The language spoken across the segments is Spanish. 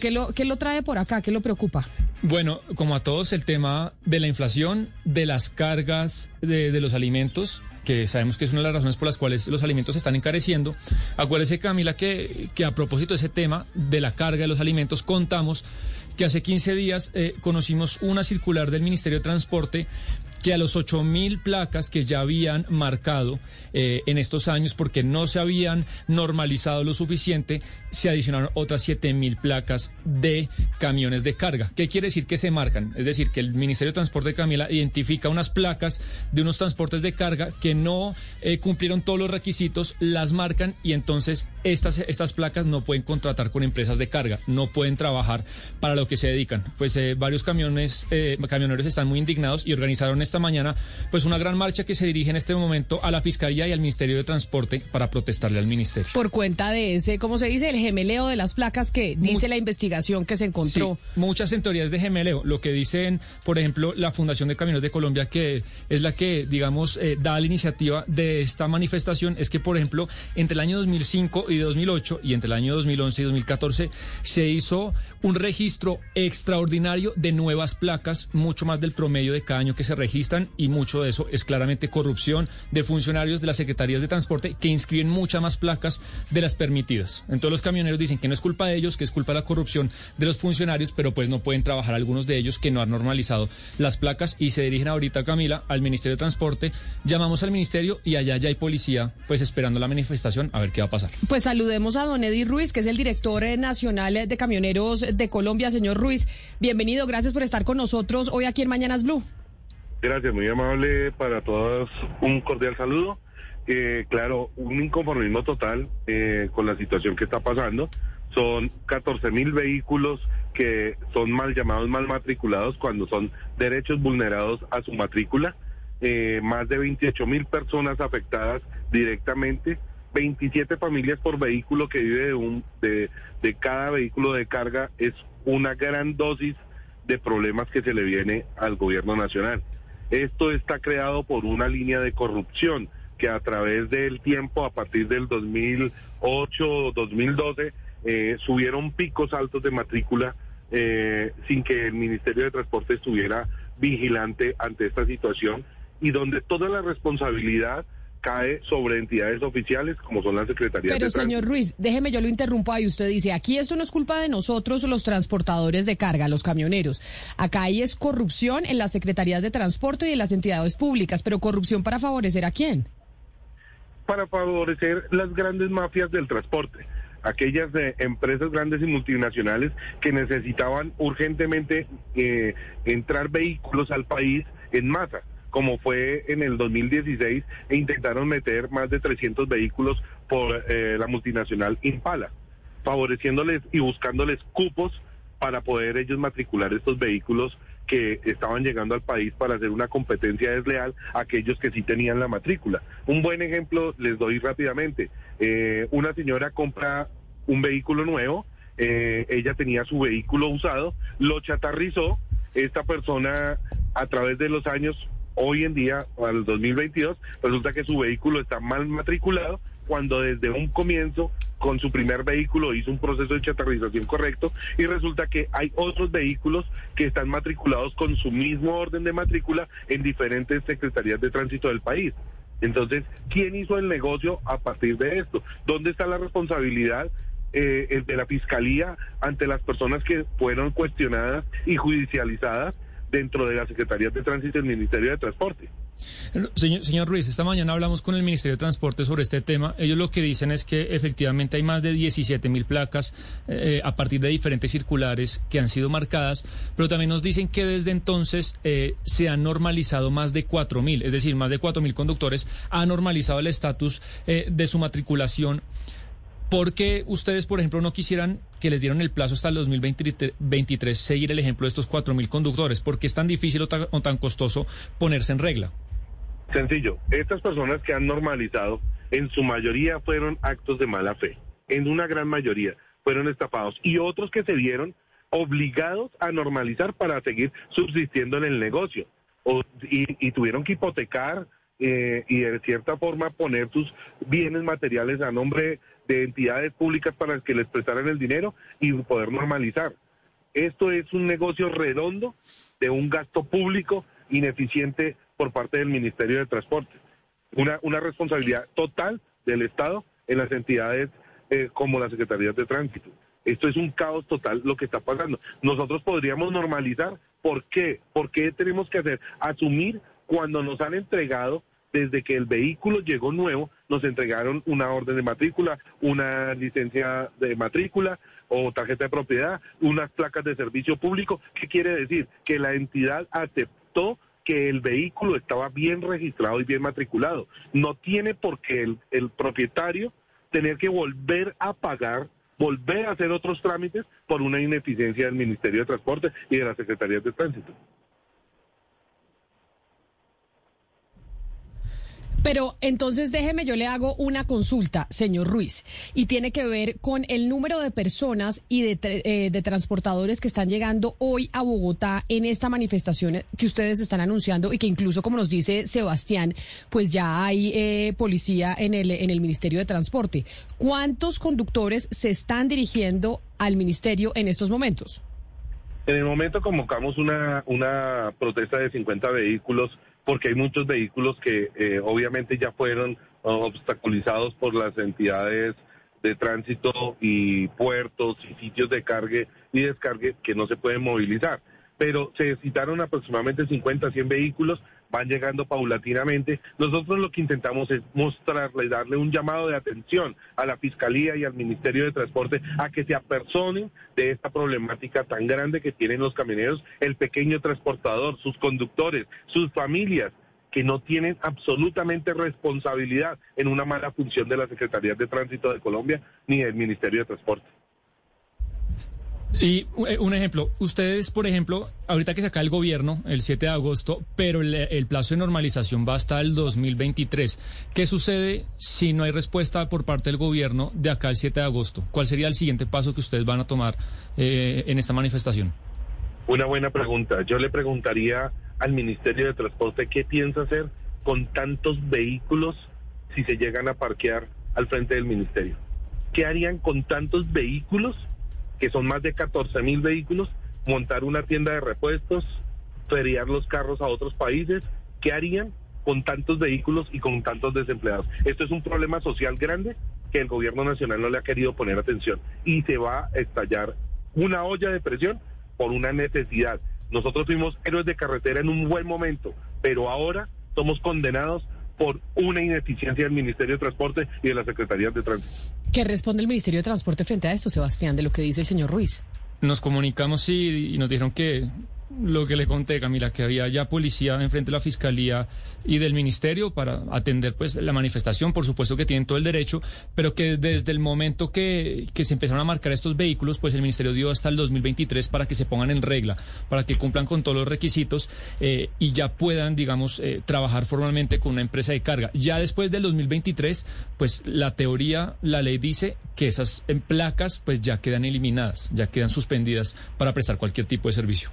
¿Qué lo, ¿Qué lo trae por acá? ¿Qué lo preocupa? Bueno, como a todos, el tema de la inflación, de las cargas de, de, los alimentos, que sabemos que es una de las razones por las cuales los alimentos se están encareciendo. Acuérdese, Camila, que, que a propósito de ese tema de la carga de los alimentos, contamos que hace 15 días eh, conocimos una circular del Ministerio de Transporte que a los 8.000 placas que ya habían marcado eh, en estos años porque no se habían normalizado lo suficiente, se adicionaron otras 7.000 placas de camiones de carga. ¿Qué quiere decir que se marcan? Es decir, que el Ministerio de Transporte de Camila identifica unas placas de unos transportes de carga que no eh, cumplieron todos los requisitos, las marcan y entonces estas, estas placas no pueden contratar con empresas de carga, no pueden trabajar para lo que se dedican. Pues eh, varios camiones, camioneros están muy indignados y organizaron esta mañana pues una gran marcha que se dirige en este momento a la Fiscalía y al Ministerio de Transporte para protestarle al Ministerio. Por cuenta de ese, ¿cómo se dice? El gemeleo de las placas que dice la investigación que se encontró. Sí, muchas en teorías de gemeleo. Lo que dicen, por ejemplo, la Fundación de Caminos de Colombia, que es la que, digamos, eh, da la iniciativa de esta manifestación, es que, por ejemplo, entre el año 2005 y 2008 y entre el año 2011 y 2014 se hizo un registro extraordinario de nuevas placas, mucho más del promedio de cada año que se registran y mucho de eso es claramente corrupción de funcionarios de las secretarías de transporte que inscriben muchas más placas de las permitidas. Entonces los camioneros dicen que no es culpa de ellos, que es culpa de la corrupción de los funcionarios, pero pues no pueden trabajar algunos de ellos que no han normalizado las placas y se dirigen ahorita, Camila, al Ministerio de Transporte. Llamamos al ministerio y allá ya hay policía pues esperando la manifestación a ver qué va a pasar. Pues saludemos a don Eddie Ruiz, que es el director eh, nacional de camioneros de Colombia. Señor Ruiz, bienvenido, gracias por estar con nosotros hoy aquí en Mañanas Blue. Gracias, muy amable para todos. Un cordial saludo. Eh, claro, un inconformismo total eh, con la situación que está pasando. Son 14 mil vehículos que son mal llamados, mal matriculados cuando son derechos vulnerados a su matrícula. Eh, más de 28 mil personas afectadas directamente. 27 familias por vehículo que vive de, un, de, cada vehículo de carga es una gran dosis de problemas que se le viene al gobierno nacional. Esto está creado por una línea de corrupción que a través del tiempo, a partir del 2008 o 2012, eh, subieron picos altos de matrícula eh, sin que el Ministerio de Transporte estuviera vigilante ante esta situación y donde toda la responsabilidad cae sobre entidades oficiales como son las secretarías Pero de señor Tránsito. Ruiz, déjeme yo lo interrumpo ahí. Usted dice, aquí esto no es culpa de nosotros los transportadores de carga, los camioneros. Acá hay es corrupción en las secretarías de transporte y en las entidades públicas, pero corrupción para favorecer a quién? para favorecer las grandes mafias del transporte, aquellas de empresas grandes y multinacionales que necesitaban urgentemente eh, entrar vehículos al país en masa, como fue en el 2016 e intentaron meter más de 300 vehículos por eh, la multinacional Impala, favoreciéndoles y buscándoles cupos para poder ellos matricular estos vehículos que estaban llegando al país para hacer una competencia desleal a aquellos que sí tenían la matrícula. Un buen ejemplo les doy rápidamente. Eh, una señora compra un vehículo nuevo, eh, ella tenía su vehículo usado, lo chatarrizó, esta persona a través de los años, hoy en día, al 2022, resulta que su vehículo está mal matriculado cuando desde un comienzo con su primer vehículo hizo un proceso de chatarrización correcto y resulta que hay otros vehículos que están matriculados con su mismo orden de matrícula en diferentes secretarías de tránsito del país. Entonces, ¿quién hizo el negocio a partir de esto? ¿Dónde está la responsabilidad eh, el de la fiscalía ante las personas que fueron cuestionadas y judicializadas dentro de las secretarías de tránsito del Ministerio de Transporte? Señor, señor Ruiz, esta mañana hablamos con el Ministerio de Transporte sobre este tema. Ellos lo que dicen es que efectivamente hay más de 17 mil placas eh, a partir de diferentes circulares que han sido marcadas, pero también nos dicen que desde entonces eh, se han normalizado más de 4 mil, es decir, más de 4 mil conductores han normalizado el estatus eh, de su matriculación. ¿Por qué ustedes, por ejemplo, no quisieran que les dieran el plazo hasta el 2023 seguir el ejemplo de estos 4.000 conductores? ¿Por qué es tan difícil o tan, o tan costoso ponerse en regla? Sencillo, estas personas que han normalizado, en su mayoría fueron actos de mala fe, en una gran mayoría fueron estafados y otros que se vieron obligados a normalizar para seguir subsistiendo en el negocio o, y, tuvieron que hipotecar eh, y de cierta forma poner sus bienes materiales a nombre de entidades públicas para que les prestaran el dinero y poder normalizar. Esto es un negocio redondo de un gasto público ineficiente por parte del Ministerio de Transporte. Una, una responsabilidad total del Estado en las entidades eh, como las Secretarías de Tránsito. Esto es un caos total lo que está pasando. Nosotros podríamos normalizar. ¿Por qué? ¿Por qué tenemos que hacer? Asumir cuando nos han entregado, desde que el vehículo llegó nuevo, nos entregaron una orden de matrícula, una licencia de matrícula o tarjeta de propiedad, unas placas de servicio público. ¿Qué quiere decir? Que la entidad aceptó que el vehículo estaba bien registrado y bien matriculado. No tiene por qué el, el propietario tener que volver a pagar volver a hacer otros trámites por una ineficiencia del Ministerio de Transporte y de las Secretarías de Tránsito. Pero entonces déjeme, yo le hago una consulta, señor Ruiz, y tiene que ver con el número de personas y de, eh, de, transportadores que están llegando hoy a Bogotá en esta manifestación que ustedes están anunciando y que incluso, como nos dice Sebastián, pues ya hay eh, policía en el, en el Ministerio de Transporte. ¿Cuántos conductores se están dirigiendo al Ministerio en estos momentos? En el momento convocamos una, una protesta de 50 vehículos porque hay muchos vehículos que eh, obviamente ya fueron obstaculizados por las entidades de tránsito y puertos y sitios de cargue y descargue que no se pueden movilizar. Pero se citaron aproximadamente 50, 100 vehículos van llegando paulatinamente. Nosotros lo que intentamos es mostrarle, darle un llamado de atención a la Fiscalía y al Ministerio de Transporte a que se apersonen de esta problemática tan grande que tienen los camioneros, el pequeño transportador, sus conductores, sus familias que no tienen absolutamente responsabilidad en una mala función de la Secretaría de Tránsito de Colombia ni del Ministerio de Transporte. Y eh, un ejemplo, ustedes, por ejemplo, ahorita que se acaba el gobierno, el 7 de agosto, pero el, plazo de normalización va hasta el 2023. ¿Qué sucede si no hay respuesta por parte del gobierno de acá al 7 de agosto? ¿Cuál sería el siguiente paso que ustedes van a tomar eh, en esta manifestación? Una buena pregunta. Yo le preguntaría al Ministerio de Transporte qué piensa hacer con tantos vehículos si se llegan a parquear al frente del Ministerio. ¿Qué harían con tantos vehículos? Que son más de 14 mil vehículos, montar una tienda de repuestos, feriar los carros a otros países. ¿Qué harían con tantos vehículos y con tantos desempleados? Esto es un problema social grande que el gobierno nacional no le ha querido poner atención y se va a estallar una olla de presión por una necesidad. Nosotros fuimos héroes de carretera en un buen momento, pero ahora somos condenados por una ineficiencia del Ministerio de Transporte y de las Secretarías de Tránsito. ¿Qué responde el Ministerio de Transporte frente a esto, Sebastián, de lo que dice el señor Ruiz? Nos comunicamos y, y nos dijeron que lo que le conté, Camila, que había ya policía enfrente de la fiscalía y del ministerio para atender pues la manifestación, por supuesto que tienen todo el derecho, pero que desde el momento que, que se empezaron a marcar estos vehículos, pues el ministerio dio hasta el 2023 para que se pongan en regla, para que cumplan con todos los requisitos eh, y ya puedan, digamos, eh, trabajar formalmente con una empresa de carga. Ya después del 2023, pues la teoría, la ley dice que esas placas pues ya quedan eliminadas, ya quedan suspendidas para prestar cualquier tipo de servicio.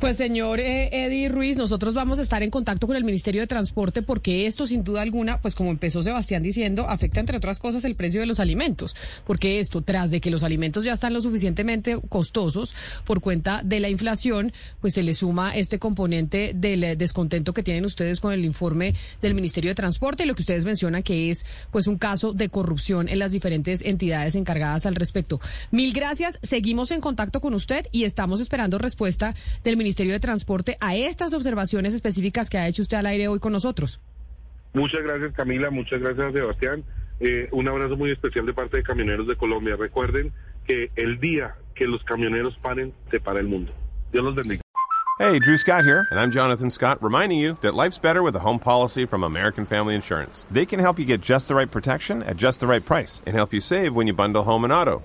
Pues señor eh, Eddie Ruiz, nosotros vamos a estar en contacto con el Ministerio de Transporte porque esto sin duda alguna, pues como empezó Sebastián diciendo, afecta entre otras cosas el precio de los alimentos, porque esto, tras de que los alimentos ya están lo suficientemente costosos por cuenta de la inflación, pues se le suma este componente del eh, descontento que tienen ustedes con el informe del Ministerio de Transporte y lo que ustedes mencionan que es pues un caso de corrupción en las diferentes entidades encargadas al respecto. Mil gracias, seguimos en contacto con usted y estamos esperando respuesta del Ministerio de Transporte a estas observaciones específicas que ha hecho usted al aire hoy con nosotros. Muchas gracias Camila, muchas gracias Sebastián. Eh, un abrazo muy especial de parte de Camioneros de Colombia. Recuerden que el día que los camioneros paren, se para el mundo. Dios los bendiga. Hey, Drew Scott here, and I'm Jonathan Scott, reminding you that life's better with a home policy from American Family Insurance. They can help you get just the right protection at just the right price and help you save when you bundle home and auto.